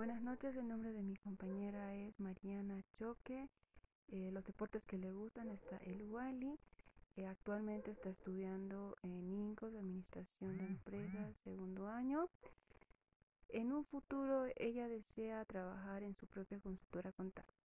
Buenas noches, el nombre de mi compañera es Mariana Choque. Eh, los deportes que le gustan está el Wally. Eh, actualmente está estudiando en INCOS, Administración de ah, Empresas, segundo año. En un futuro ella desea trabajar en su propia consultora contable.